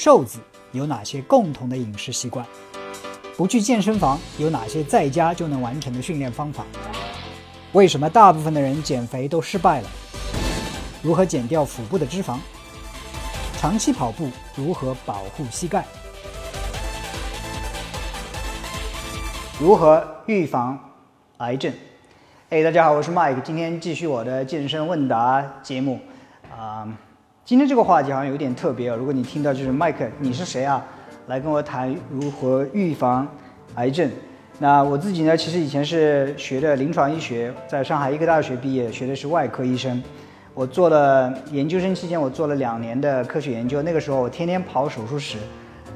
瘦子有哪些共同的饮食习惯？不去健身房有哪些在家就能完成的训练方法？为什么大部分的人减肥都失败了？如何减掉腹部的脂肪？长期跑步如何保护膝盖？如何预防癌症？哎，大家好，我是 Mike，今天继续我的健身问答节目。啊，今天这个话题好像有点特别啊。如果你听到就是麦克你是谁啊？来跟我谈如何预防癌症。那我自己呢，其实以前是学的临床医学，在上海医科大学毕业，学的是外科医生。我做了研究生期间，我做了两年的科学研究。那个时候我天天跑手术室，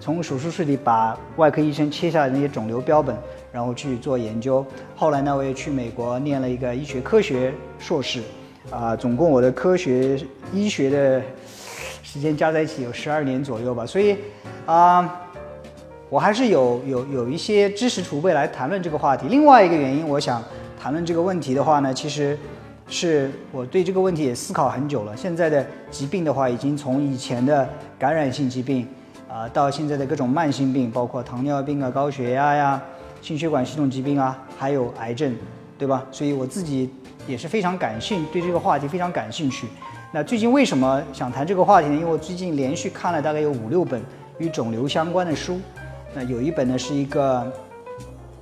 从手术室里把外科医生切下来的那些肿瘤标本，然后去做研究。后来呢，我也去美国念了一个医学科学硕士，啊，总共我的科学医学的。时间加在一起有十二年左右吧，所以啊，我还是有有有一些知识储备来谈论这个话题。另外一个原因，我想谈论这个问题的话呢，其实是我对这个问题也思考很久了。现在的疾病的话，已经从以前的感染性疾病啊，到现在的各种慢性病，包括糖尿病啊、高血压呀、心血管系统疾病啊，还有癌症，对吧？所以我自己也是非常感兴，对这个话题非常感兴趣。那最近为什么想谈这个话题呢？因为我最近连续看了大概有五六本与肿瘤相关的书。那有一本呢是一个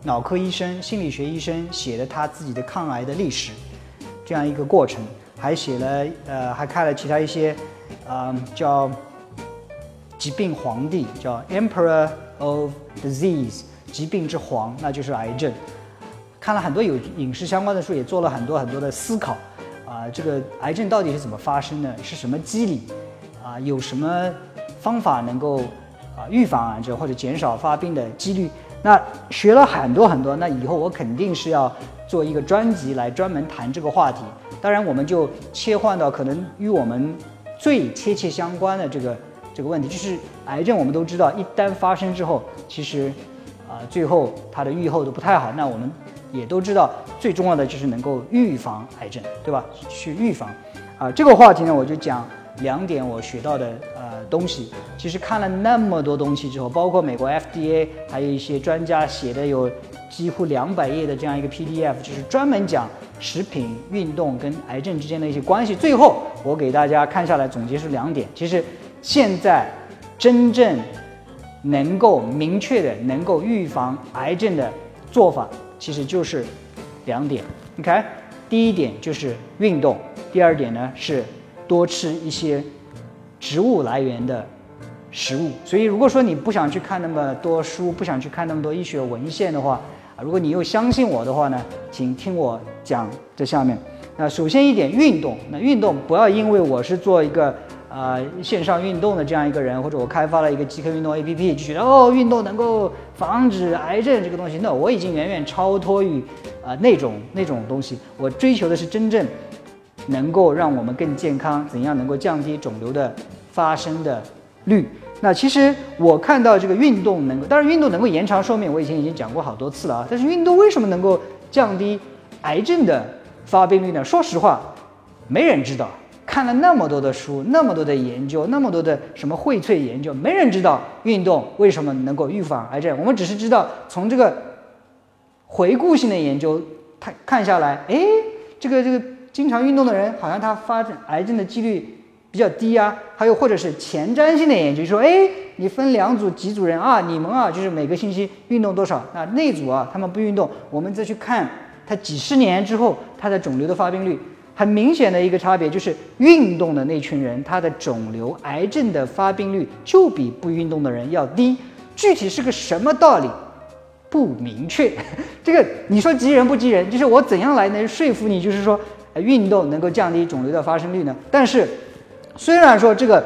脑科医生、心理学医生写的他自己的抗癌的历史，这样一个过程，还写了呃，还看了其他一些，嗯，叫疾病皇帝，叫 Emperor of Disease，疾病之皇，那就是癌症。看了很多有饮食相关的书，也做了很多很多的思考。啊，这个癌症到底是怎么发生的？是什么机理？啊，有什么方法能够啊预防癌症或者减少发病的几率？那学了很多很多，那以后我肯定是要做一个专辑来专门谈这个话题。当然，我们就切换到可能与我们最切切相关的这个这个问题，就是癌症。我们都知道，一旦发生之后，其实啊，最后它的预后都不太好。那我们。也都知道，最重要的就是能够预防癌症，对吧？去预防，啊，这个话题呢，我就讲两点我学到的呃东西。其实看了那么多东西之后，包括美国 FDA 还有一些专家写的有几乎两百页的这样一个 PDF，就是专门讲食品、运动跟癌症之间的一些关系。最后我给大家看下来总结出两点，其实现在真正能够明确的能够预防癌症的做法。其实就是两点，你看，第一点就是运动，第二点呢是多吃一些植物来源的食物。所以，如果说你不想去看那么多书，不想去看那么多医学文献的话，啊，如果你又相信我的话呢，请听我讲这下面。那首先一点，运动。那运动不要因为我是做一个。啊，线上运动的这样一个人，或者我开发了一个极客运动 APP，就觉得哦，运动能够防止癌症这个东西，那我已经远远超脱于啊那种那种东西。我追求的是真正能够让我们更健康，怎样能够降低肿瘤的发生的率。那其实我看到这个运动能够，当然运动能够延长寿命，我以前已经讲过好多次了啊。但是运动为什么能够降低癌症的发病率呢？说实话，没人知道。看了那么多的书，那么多的研究，那么多的什么荟萃研究，没人知道运动为什么能够预防癌症。我们只是知道从这个回顾性的研究，他看下来，哎，这个这个经常运动的人，好像他发展癌症的几率比较低啊。还有或者是前瞻性的研究，说，哎，你分两组几组人啊，你们啊就是每个星期运动多少？那那组啊他们不运动，我们再去看他几十年之后他的肿瘤的发病率。很明显的一个差别就是，运动的那群人，他的肿瘤、癌症的发病率就比不运动的人要低。具体是个什么道理，不明确。这个你说急人不急人，就是我怎样来能说服你，就是说运动能够降低肿瘤的发生率呢？但是，虽然说这个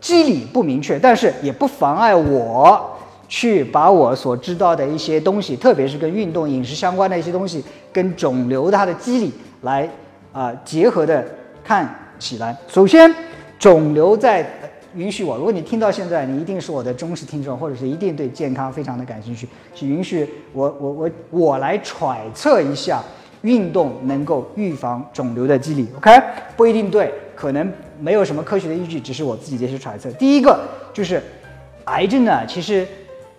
机理不明确，但是也不妨碍我去把我所知道的一些东西，特别是跟运动、饮食相关的一些东西，跟肿瘤它的机理来。啊，结合的看起来，首先，肿瘤在允许我。如果你听到现在，你一定是我的忠实听众，或者是一定对健康非常的感兴趣，是允许我我我我来揣测一下，运动能够预防肿瘤的机理。OK，不一定对，可能没有什么科学的依据，只是我自己的一些揣测。第一个就是，癌症呢，其实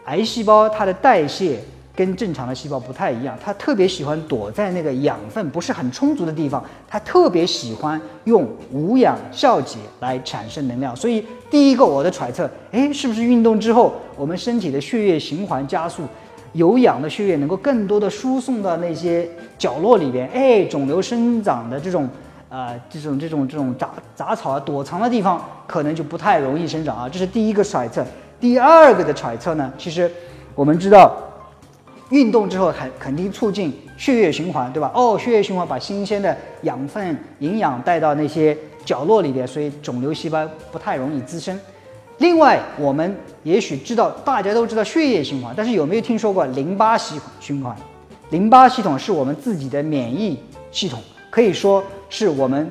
癌细胞它的代谢跟正常的细胞不太一样，它特别喜欢躲在那个养分不是很充足的地方，它特别喜欢用无氧酵解来产生能量。所以第一个我的揣测，哎，是不是运动之后我们身体的血液循环加速，有氧的血液能够更多的输送到那些角落里边，哎，肿瘤生长的这种。啊，这种这种这种杂杂草啊，躲藏的地方可能就不太容易生长啊，这是第一个揣测。第二个的揣测呢，其实我们知道，运动之后还肯定促进血液循环，对吧？哦，血液循环把新鲜的养分、营养带到那些角落里边，所以肿瘤细胞不太容易滋生。另外，我们也许知道，大家都知道血液循环，但是有没有听说过淋巴系循环？淋巴系统是我们自己的免疫系统，可以说。是我们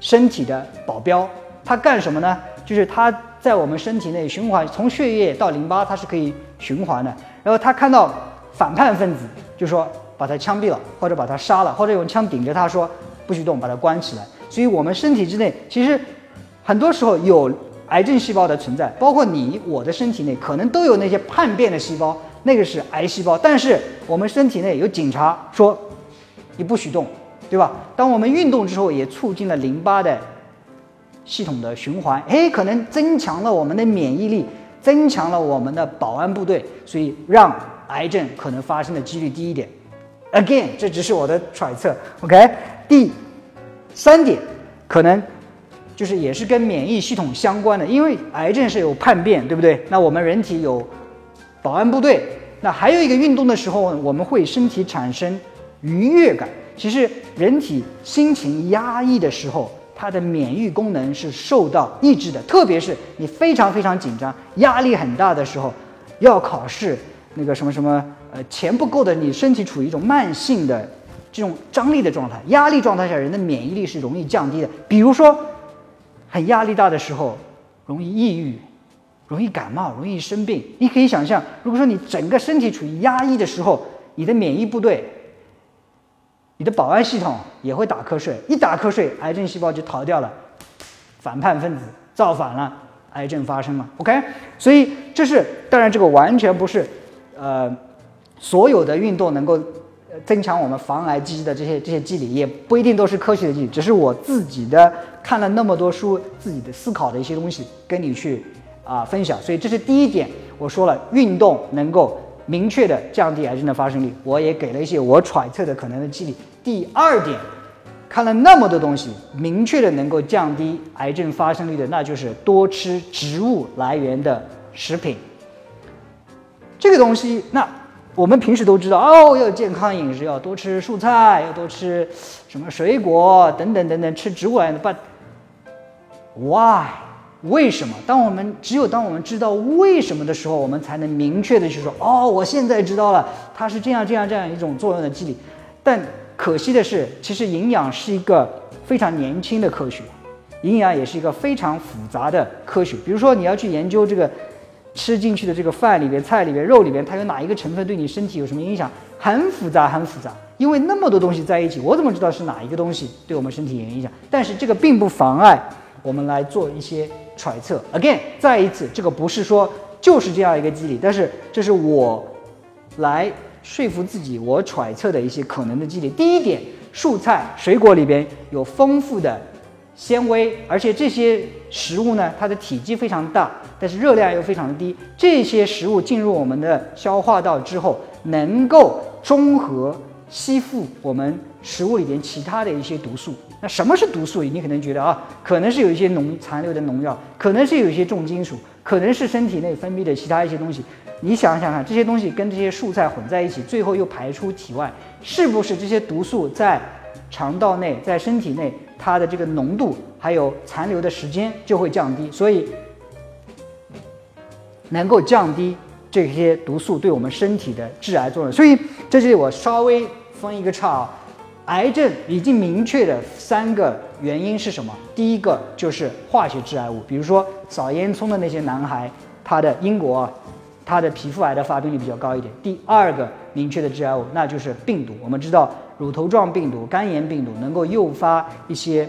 身体的保镖，它干什么呢？就是它在我们身体内循环，从血液到淋巴，它是可以循环的。然后它看到反叛分子，就说把他枪毙了，或者把他杀了，或者用枪顶着他说不许动，把他关起来。所以，我们身体之内其实很多时候有癌症细胞的存在，包括你我的身体内可能都有那些叛变的细胞，那个是癌细胞。但是我们身体内有警察说你不许动。对吧？当我们运动之后，也促进了淋巴的系统的循环，哎，可能增强了我们的免疫力，增强了我们的保安部队，所以让癌症可能发生的几率低一点。Again，这只是我的揣测。OK，第三点，可能就是也是跟免疫系统相关的，因为癌症是有叛变，对不对？那我们人体有保安部队，那还有一个运动的时候，我们会身体产生愉悦感。其实，人体心情压抑的时候，它的免疫功能是受到抑制的。特别是你非常非常紧张、压力很大的时候，要考试，那个什么什么，呃，钱不够的，你身体处于一种慢性的这种张力的状态。压力状态下，人的免疫力是容易降低的。比如说，很压力大的时候，容易抑郁，容易感冒，容易生病。你可以想象，如果说你整个身体处于压抑的时候，你的免疫部队。你的保安系统也会打瞌睡，一打瞌睡，癌症细胞就逃掉了，反叛分子造反了，癌症发生了。OK，所以这是当然，这个完全不是，呃，所有的运动能够增强我们防癌机制的这些这些机理，也不一定都是科学的机理，只是我自己的看了那么多书，自己的思考的一些东西跟你去啊分享。所以这是第一点，我说了，运动能够。明确的降低癌症的发生率，我也给了一些我揣测的可能的机理。第二点，看了那么多东西，明确的能够降低癌症发生率的，那就是多吃植物来源的食品。这个东西，那我们平时都知道哦，要健康饮食，要多吃蔬菜，要多吃什么水果等等等等，吃植物来的。But why？为什么？当我们只有当我们知道为什么的时候，我们才能明确的去说：哦，我现在知道了，它是这样这样这样一种作用的机理。但可惜的是，其实营养是一个非常年轻的科学，营养也是一个非常复杂的科学。比如说，你要去研究这个吃进去的这个饭里边、菜里边、肉里边，它有哪一个成分对你身体有什么影响，很复杂，很复杂。因为那么多东西在一起，我怎么知道是哪一个东西对我们身体有影响？但是这个并不妨碍我们来做一些。揣测，again，再一次，这个不是说就是这样一个机理，但是这是我来说服自己，我揣测的一些可能的机理。第一点，蔬菜水果里边有丰富的纤维，而且这些食物呢，它的体积非常大，但是热量又非常的低。这些食物进入我们的消化道之后，能够中和吸附我们食物里边其他的一些毒素。那什么是毒素？你可能觉得啊，可能是有一些农残留的农药，可能是有一些重金属，可能是身体内分泌的其他一些东西。你想想看，这些东西跟这些蔬菜混在一起，最后又排出体外，是不是这些毒素在肠道内、在身体内，它的这个浓度还有残留的时间就会降低？所以能够降低这些毒素对我们身体的致癌作用。所以这里我稍微分一个叉啊。癌症已经明确的三个原因是什么？第一个就是化学致癌物，比如说扫烟囱的那些男孩，他的英国，他的皮肤癌的发病率比较高一点。第二个明确的致癌物，那就是病毒。我们知道乳头状病毒、肝炎病毒能够诱发一些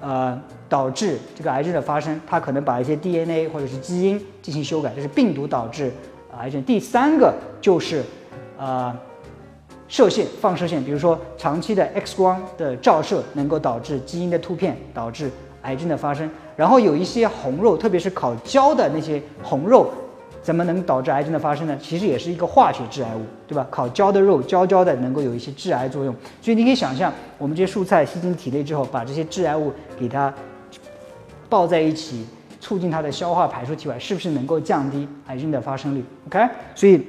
呃导致这个癌症的发生，它可能把一些 DNA 或者是基因进行修改，这是病毒导致癌症。第三个就是呃射线放射线，比如说长期的 X 光的照射能够导致基因的突变，导致癌症的发生。然后有一些红肉，特别是烤焦的那些红肉。怎么能导致癌症的发生呢？其实也是一个化学致癌物，对吧？烤焦的肉，焦焦的，能够有一些致癌作用。所以你可以想象，我们这些蔬菜吸进体内之后，把这些致癌物给它抱在一起，促进它的消化排出体外，是不是能够降低癌症的发生率？OK？所以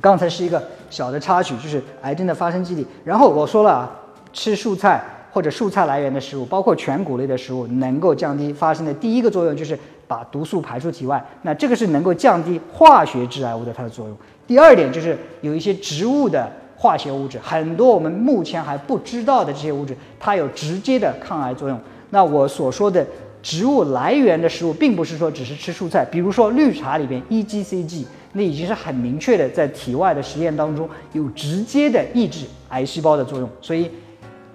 刚才是一个小的插曲，就是癌症的发生机理。然后我说了啊，吃蔬菜或者蔬菜来源的食物，包括全谷类的食物，能够降低发生的第一个作用就是。把毒素排出体外，那这个是能够降低化学致癌物的它的作用。第二点就是有一些植物的化学物质，很多我们目前还不知道的这些物质，它有直接的抗癌作用。那我所说的植物来源的食物，并不是说只是吃蔬菜，比如说绿茶里边 EGCG，那已经是很明确的在体外的实验当中有直接的抑制癌细胞的作用。所以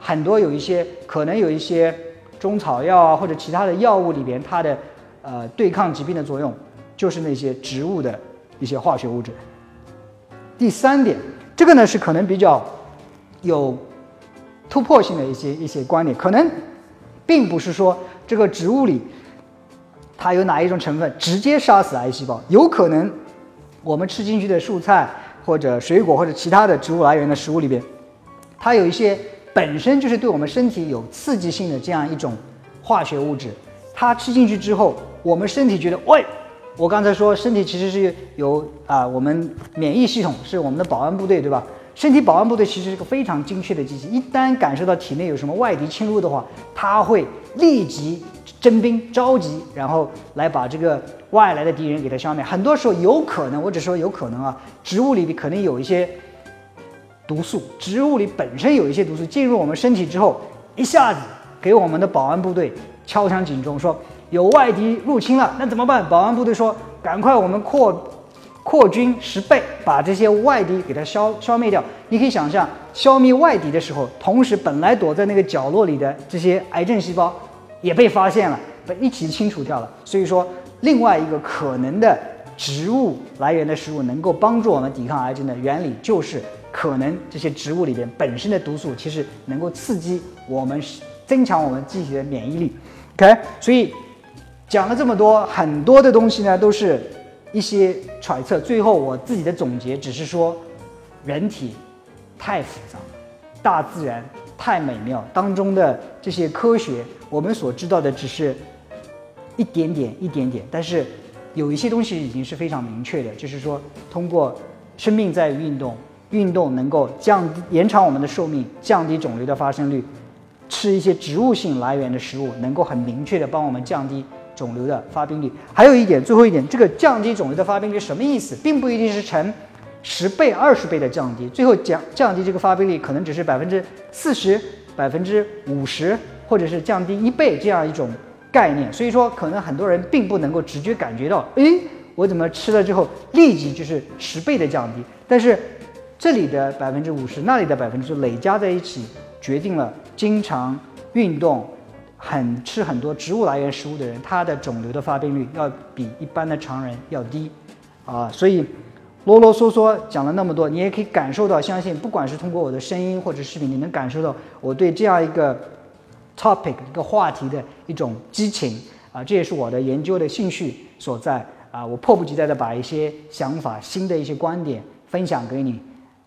很多有一些可能有一些中草药啊或者其他的药物里边，它的呃，对抗疾病的作用就是那些植物的一些化学物质。第三点，这个呢是可能比较有突破性的一些一些观点，可能并不是说这个植物里它有哪一种成分直接杀死癌细胞，有可能我们吃进去的蔬菜或者水果或者其他的植物来源的食物里边，它有一些本身就是对我们身体有刺激性的这样一种化学物质，它吃进去之后。我们身体觉得，喂，我刚才说身体其实是有啊，我们免疫系统是我们的保安部队，对吧？身体保安部队其实是个非常精确的机器，一旦感受到体内有什么外敌侵入的话，它会立即征兵召集，然后来把这个外来的敌人给它消灭。很多时候有可能，我只说有可能啊，植物里可能有一些毒素，植物里本身有一些毒素进入我们身体之后，一下子给我们的保安部队敲响警钟，说。有外敌入侵了，那怎么办？保安部队说：“赶快，我们扩扩军十倍，把这些外敌给它消消灭掉。”你可以想象，消灭外敌的时候，同时本来躲在那个角落里的这些癌症细胞也被发现了，被一起清除掉了。所以说，另外一个可能的植物来源的食物能够帮助我们抵抗癌症的原理，就是可能这些植物里边本身的毒素其实能够刺激我们，增强我们机体的免疫力。OK，所以。讲了这么多，很多的东西呢，都是一些揣测。最后我自己的总结只是说，人体太复杂，大自然太美妙，当中的这些科学，我们所知道的只是一点点、一点点。但是有一些东西已经是非常明确的，就是说，通过生命在于运动，运动能够降低、延长我们的寿命，降低肿瘤的发生率。吃一些植物性来源的食物，能够很明确的帮我们降低。肿瘤的发病率，还有一点，最后一点，这个降低肿瘤的发病率什么意思？并不一定是成十倍、二十倍的降低，最后降降低这个发病率可能只是百分之四十、百分之五十，或者是降低一倍这样一种概念。所以说，可能很多人并不能够直觉感觉到，诶，我怎么吃了之后立即就是十倍的降低？但是这里的百分之五十，那里的百分之累加在一起，决定了经常运动。很吃很多植物来源食物的人，他的肿瘤的发病率要比一般的常人要低，啊，所以啰啰嗦嗦讲了那么多，你也可以感受到，相信不管是通过我的声音或者视频，你能感受到我对这样一个 topic 一个话题的一种激情，啊，这也是我的研究的兴趣所在，啊，我迫不及待的把一些想法、新的一些观点分享给你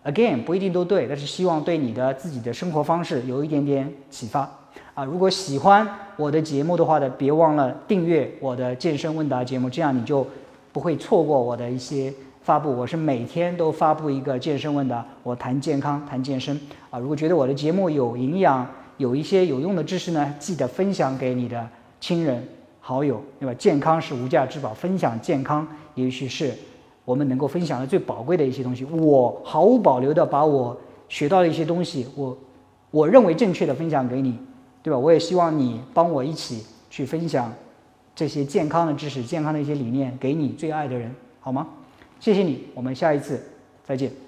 ，again 不一定都对，但是希望对你的自己的生活方式有一点点启发。啊，如果喜欢我的节目的话呢，别忘了订阅我的健身问答节目，这样你就不会错过我的一些发布。我是每天都发布一个健身问答，我谈健康，谈健身。啊，如果觉得我的节目有营养，有一些有用的知识呢，记得分享给你的亲人好友，对吧？健康是无价之宝，分享健康也许是我们能够分享的最宝贵的一些东西。我毫无保留的把我学到的一些东西，我我认为正确的分享给你。对吧？我也希望你帮我一起去分享这些健康的知识、健康的一些理念给你最爱的人，好吗？谢谢你，我们下一次再见。